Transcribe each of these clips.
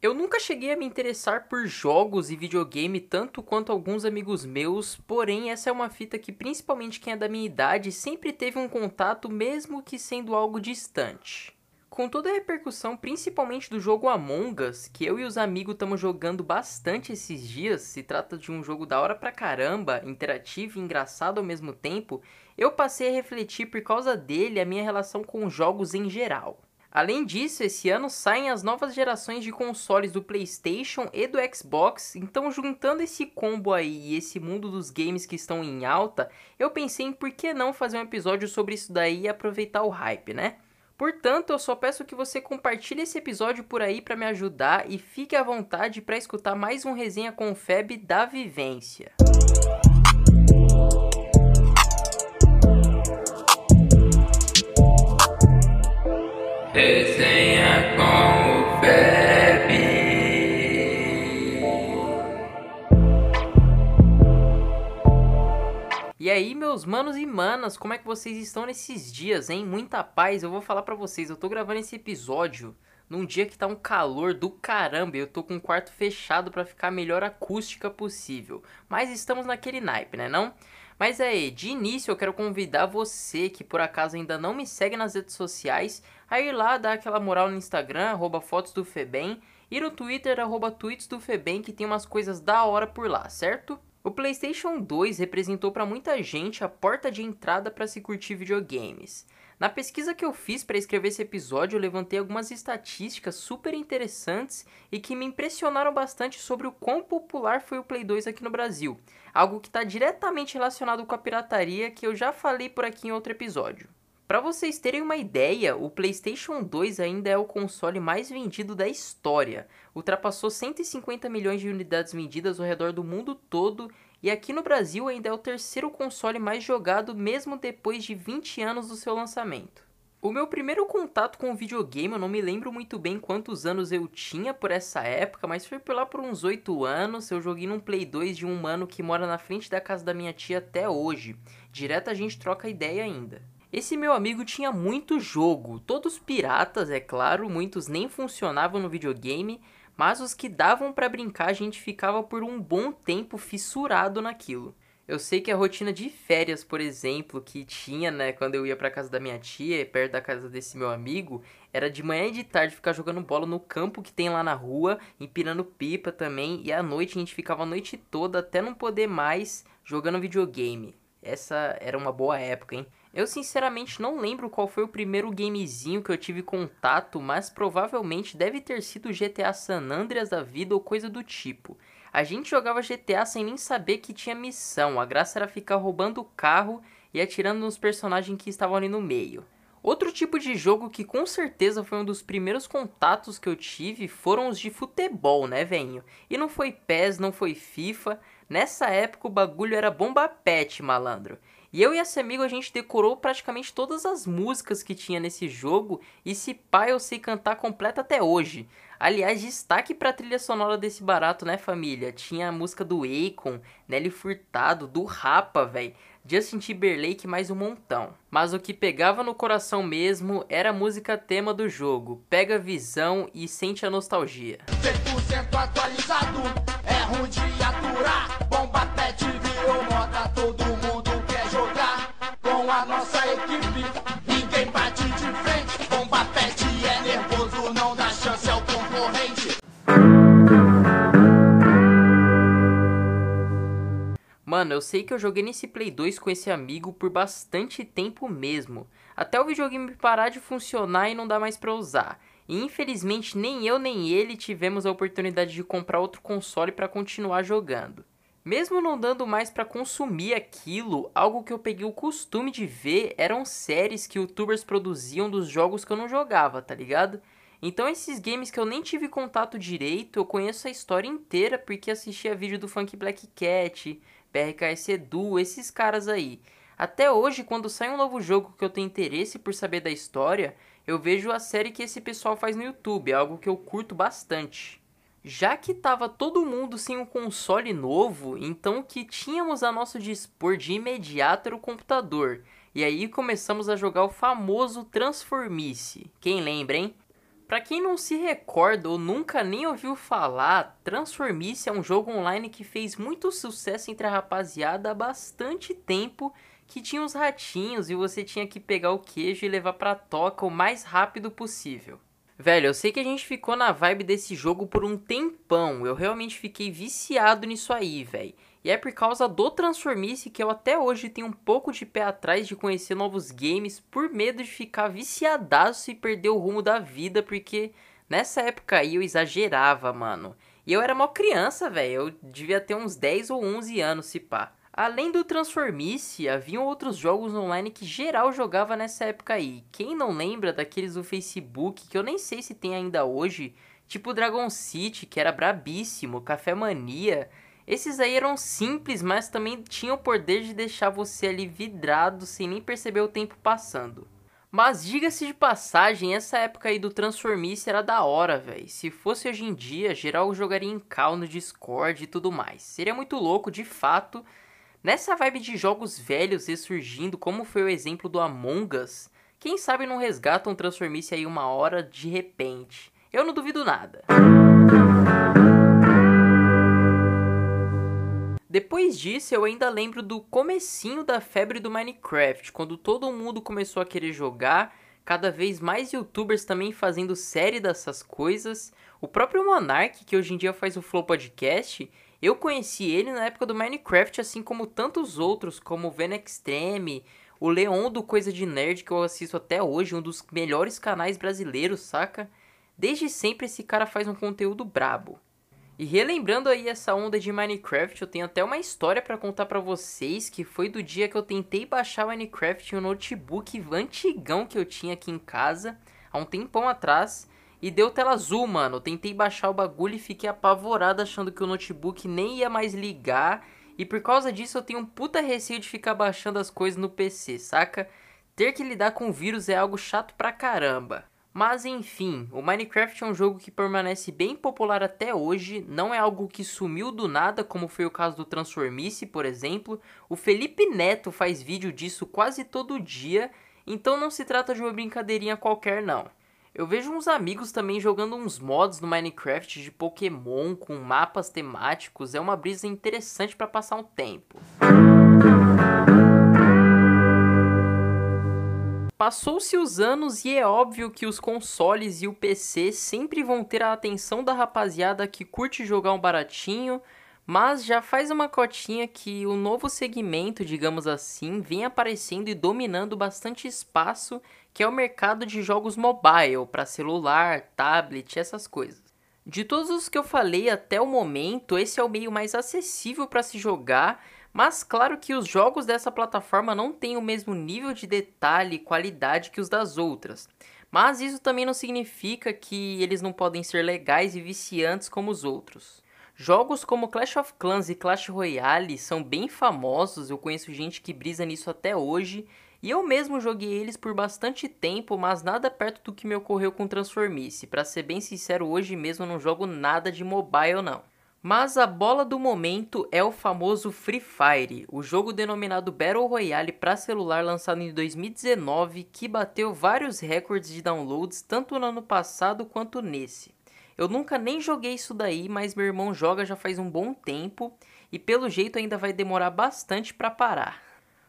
Eu nunca cheguei a me interessar por jogos e videogame tanto quanto alguns amigos meus, porém essa é uma fita que principalmente quem é da minha idade sempre teve um contato mesmo que sendo algo distante. Com toda a repercussão, principalmente do jogo Among Us, que eu e os amigos estamos jogando bastante esses dias, se trata de um jogo da hora pra caramba, interativo e engraçado ao mesmo tempo, eu passei a refletir por causa dele a minha relação com jogos em geral. Além disso, esse ano saem as novas gerações de consoles do PlayStation e do Xbox, então juntando esse combo aí e esse mundo dos games que estão em alta, eu pensei em por que não fazer um episódio sobre isso daí e aproveitar o hype, né? Portanto, eu só peço que você compartilhe esse episódio por aí para me ajudar e fique à vontade para escutar mais um resenha com o Feb da Vivência. Resenha com o Feb. E aí, meus manos e manas, como é que vocês estão nesses dias, hein? Muita paz. Eu vou falar pra vocês, eu tô gravando esse episódio num dia que tá um calor do caramba eu tô com o quarto fechado para ficar a melhor acústica possível. Mas estamos naquele naipe, né, não? Mas aí, de início eu quero convidar você que por acaso ainda não me segue nas redes sociais a ir lá dar aquela moral no Instagram, arroba fotos do Febem, e no Twitter, arroba tweets do Febem, que tem umas coisas da hora por lá, certo? O PlayStation 2 representou para muita gente a porta de entrada para se curtir videogames. Na pesquisa que eu fiz para escrever esse episódio, eu levantei algumas estatísticas super interessantes e que me impressionaram bastante sobre o quão popular foi o Play 2 aqui no Brasil, algo que está diretamente relacionado com a pirataria que eu já falei por aqui em outro episódio. Para vocês terem uma ideia, o PlayStation 2 ainda é o console mais vendido da história. Ultrapassou 150 milhões de unidades vendidas ao redor do mundo todo e aqui no Brasil ainda é o terceiro console mais jogado mesmo depois de 20 anos do seu lançamento. O meu primeiro contato com o videogame, eu não me lembro muito bem quantos anos eu tinha por essa época, mas foi por lá por uns 8 anos. Eu joguei num Play 2 de um mano que mora na frente da casa da minha tia até hoje. Direto a gente troca ideia ainda. Esse meu amigo tinha muito jogo, todos piratas, é claro, muitos nem funcionavam no videogame, mas os que davam para brincar a gente ficava por um bom tempo fissurado naquilo. Eu sei que a rotina de férias, por exemplo, que tinha, né, quando eu ia para casa da minha tia, perto da casa desse meu amigo, era de manhã e de tarde ficar jogando bola no campo que tem lá na rua, empinando pipa também, e à noite a gente ficava a noite toda até não poder mais jogando videogame. Essa era uma boa época, hein? Eu sinceramente não lembro qual foi o primeiro gamezinho que eu tive contato, mas provavelmente deve ter sido GTA San Andreas da vida ou coisa do tipo. A gente jogava GTA sem nem saber que tinha missão, a graça era ficar roubando o carro e atirando nos personagens que estavam ali no meio. Outro tipo de jogo que com certeza foi um dos primeiros contatos que eu tive foram os de futebol, né, venho? E não foi PES, não foi FIFA. Nessa época o bagulho era bomba pet, malandro. E eu e esse amigo a gente decorou praticamente todas as músicas que tinha nesse jogo e se pá eu sei cantar completa até hoje. Aliás, destaque pra trilha sonora desse barato, né, família? Tinha a música do Akon, Nelly Furtado, do Rapa, velho. Justin Timberlake mais um montão. Mas o que pegava no coração mesmo era a música tema do jogo. Pega a visão e sente a nostalgia. 100% atualizado, é ruim de aturar. Bomba pet virou moda, todo mundo a nossa equipe. Ninguém bate de frente. Bomba pet é nervoso, não dá chance ao concorrente. Mano, eu sei que eu joguei nesse Play 2 com esse amigo por bastante tempo mesmo. Até o videogame parar de funcionar e não dar mais pra usar. E infelizmente nem eu nem ele tivemos a oportunidade de comprar outro console para continuar jogando. Mesmo não dando mais para consumir aquilo, algo que eu peguei o costume de ver eram séries que youtubers produziam dos jogos que eu não jogava, tá ligado? Então esses games que eu nem tive contato direito, eu conheço a história inteira porque assistia vídeo do Funk Black Cat, PRKS Edu, esses caras aí. Até hoje, quando sai um novo jogo que eu tenho interesse por saber da história, eu vejo a série que esse pessoal faz no YouTube, algo que eu curto bastante. Já que tava todo mundo sem um console novo, então o que tínhamos a nosso dispor de imediato era o computador. E aí começamos a jogar o famoso Transformice. Quem lembra, hein? Pra quem não se recorda ou nunca nem ouviu falar, Transformice é um jogo online que fez muito sucesso entre a rapaziada há bastante tempo, que tinha uns ratinhos e você tinha que pegar o queijo e levar pra toca o mais rápido possível. Velho, eu sei que a gente ficou na vibe desse jogo por um tempão, eu realmente fiquei viciado nisso aí, velho. E é por causa do Transformice que eu até hoje tenho um pouco de pé atrás de conhecer novos games por medo de ficar viciadaço e perder o rumo da vida, porque nessa época aí eu exagerava, mano. E eu era mó criança, velho, eu devia ter uns 10 ou 11 anos, se pá. Além do Transformice, haviam outros jogos online que geral jogava nessa época aí. Quem não lembra daqueles do Facebook, que eu nem sei se tem ainda hoje, tipo Dragon City, que era brabíssimo, Café Mania... Esses aí eram simples, mas também tinham o poder de deixar você ali vidrado sem nem perceber o tempo passando. Mas diga-se de passagem, essa época aí do Transformice era da hora, velho. Se fosse hoje em dia, geral jogaria em cal no Discord e tudo mais. Seria muito louco, de fato. Nessa vibe de jogos velhos ressurgindo, como foi o exemplo do Among Us, quem sabe não resgatam Transformice aí uma hora de repente. Eu não duvido nada. Depois disso, eu ainda lembro do comecinho da febre do Minecraft, quando todo mundo começou a querer jogar, cada vez mais youtubers também fazendo série dessas coisas. O próprio Monark, que hoje em dia faz o Flow Podcast, eu conheci ele na época do Minecraft, assim como tantos outros, como o Ven Extreme, o Leon do Coisa de Nerd, que eu assisto até hoje, um dos melhores canais brasileiros, saca? Desde sempre esse cara faz um conteúdo brabo. E relembrando aí essa onda de Minecraft, eu tenho até uma história para contar para vocês, que foi do dia que eu tentei baixar Minecraft em um notebook antigão que eu tinha aqui em casa, há um tempão atrás, e deu tela azul, mano. Tentei baixar o bagulho e fiquei apavorado achando que o notebook nem ia mais ligar, e por causa disso eu tenho um puta receio de ficar baixando as coisas no PC, saca? Ter que lidar com vírus é algo chato pra caramba. Mas enfim, o Minecraft é um jogo que permanece bem popular até hoje, não é algo que sumiu do nada, como foi o caso do Transformice, por exemplo. O Felipe Neto faz vídeo disso quase todo dia, então não se trata de uma brincadeirinha qualquer não. Eu vejo uns amigos também jogando uns mods no Minecraft de Pokémon com mapas temáticos, é uma brisa interessante para passar um tempo. Passou-se os anos e é óbvio que os consoles e o PC sempre vão ter a atenção da rapaziada que curte jogar um baratinho, mas já faz uma cotinha que o novo segmento, digamos assim, vem aparecendo e dominando bastante espaço, que é o mercado de jogos mobile para celular, tablet, essas coisas. De todos os que eu falei até o momento, esse é o meio mais acessível para se jogar mas claro que os jogos dessa plataforma não têm o mesmo nível de detalhe e qualidade que os das outras. Mas isso também não significa que eles não podem ser legais e viciantes como os outros. Jogos como Clash of Clans e Clash Royale são bem famosos, eu conheço gente que brisa nisso até hoje, e eu mesmo joguei eles por bastante tempo, mas nada perto do que me ocorreu com Transformice. Para ser bem sincero, hoje mesmo não jogo nada de mobile não. Mas a bola do momento é o famoso Free Fire, o jogo denominado Battle Royale para celular lançado em 2019 que bateu vários recordes de downloads tanto no ano passado quanto nesse. Eu nunca nem joguei isso daí, mas meu irmão joga já faz um bom tempo e pelo jeito ainda vai demorar bastante para parar.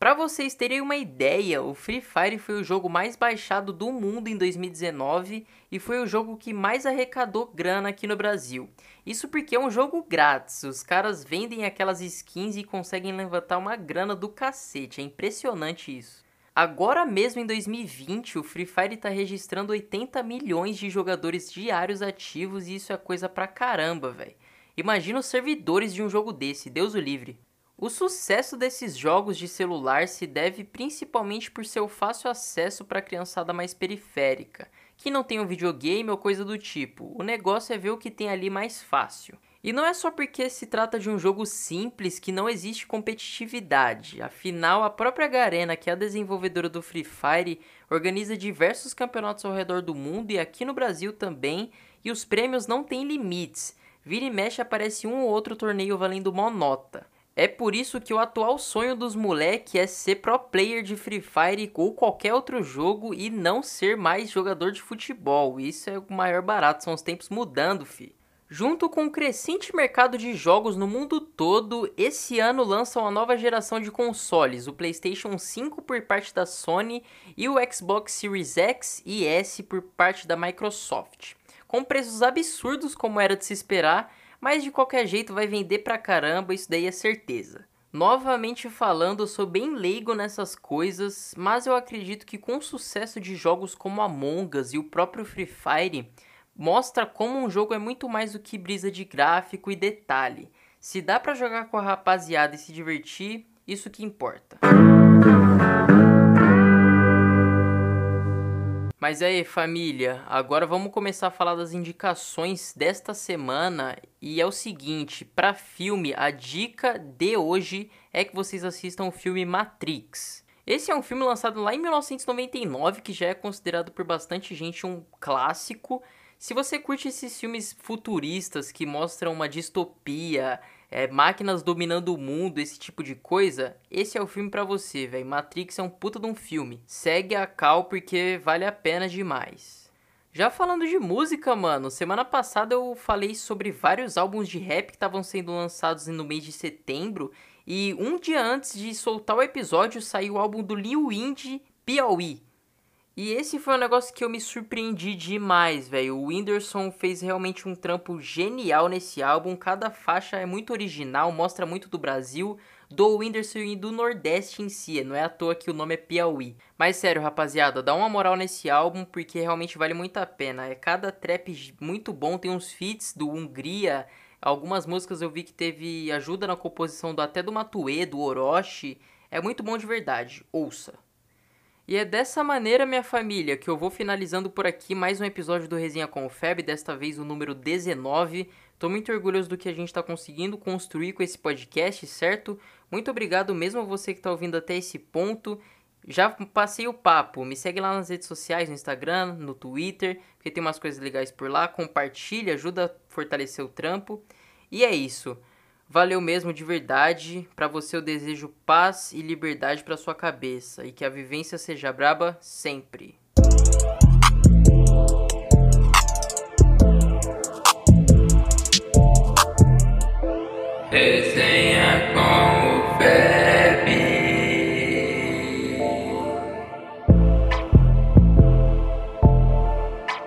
Para vocês terem uma ideia, o Free Fire foi o jogo mais baixado do mundo em 2019 e foi o jogo que mais arrecadou grana aqui no Brasil. Isso porque é um jogo grátis, os caras vendem aquelas skins e conseguem levantar uma grana do cacete, é impressionante isso. Agora mesmo em 2020, o Free Fire está registrando 80 milhões de jogadores diários ativos e isso é coisa pra caramba, velho. Imagina os servidores de um jogo desse, Deus o livre. O sucesso desses jogos de celular se deve principalmente por seu fácil acesso para a criançada mais periférica, que não tem um videogame ou coisa do tipo. O negócio é ver o que tem ali mais fácil. E não é só porque se trata de um jogo simples que não existe competitividade. Afinal, a própria Garena, que é a desenvolvedora do Free Fire, organiza diversos campeonatos ao redor do mundo e aqui no Brasil também, e os prêmios não têm limites. Vira e mexe aparece um ou outro torneio valendo uma nota. É por isso que o atual sonho dos moleque é ser pro player de Free Fire ou qualquer outro jogo e não ser mais jogador de futebol. Isso é o maior barato, são os tempos mudando, fi. Junto com o crescente mercado de jogos no mundo todo, esse ano lança uma nova geração de consoles, o PlayStation 5 por parte da Sony e o Xbox Series X e S por parte da Microsoft. Com preços absurdos como era de se esperar, mas de qualquer jeito vai vender pra caramba, isso daí é certeza. Novamente falando, eu sou bem leigo nessas coisas, mas eu acredito que com o sucesso de jogos como Among Us e o próprio Free Fire, mostra como um jogo é muito mais do que brisa de gráfico e detalhe. Se dá para jogar com a rapaziada e se divertir, isso que importa. Mas aí, família, agora vamos começar a falar das indicações desta semana. E é o seguinte: para filme, a dica de hoje é que vocês assistam o filme Matrix. Esse é um filme lançado lá em 1999, que já é considerado por bastante gente um clássico. Se você curte esses filmes futuristas que mostram uma distopia, é, máquinas dominando o mundo, esse tipo de coisa, esse é o filme para você, velho. Matrix é um puta de um filme. Segue a cal porque vale a pena demais. Já falando de música, mano, semana passada eu falei sobre vários álbuns de rap que estavam sendo lançados no mês de setembro. E um dia antes de soltar o episódio saiu o álbum do Lil Indy Piauí. E esse foi um negócio que eu me surpreendi demais, velho. O Whindersson fez realmente um trampo genial nesse álbum. Cada faixa é muito original, mostra muito do Brasil, do Whindersson e do Nordeste em si. Não é à toa que o nome é Piauí. Mas sério, rapaziada, dá uma moral nesse álbum porque realmente vale muito a pena. É cada trap muito bom, tem uns feats do Hungria. Algumas músicas eu vi que teve ajuda na composição do até do Matue, do Orochi. É muito bom de verdade. Ouça. E é dessa maneira, minha família, que eu vou finalizando por aqui mais um episódio do Resenha com o Feb, desta vez o número 19. Tô muito orgulhoso do que a gente está conseguindo construir com esse podcast, certo? Muito obrigado mesmo a você que está ouvindo até esse ponto. Já passei o papo, me segue lá nas redes sociais, no Instagram, no Twitter, porque tem umas coisas legais por lá. Compartilha, ajuda a fortalecer o trampo. E é isso. Valeu mesmo de verdade. Para você eu desejo paz e liberdade para sua cabeça e que a vivência seja braba sempre.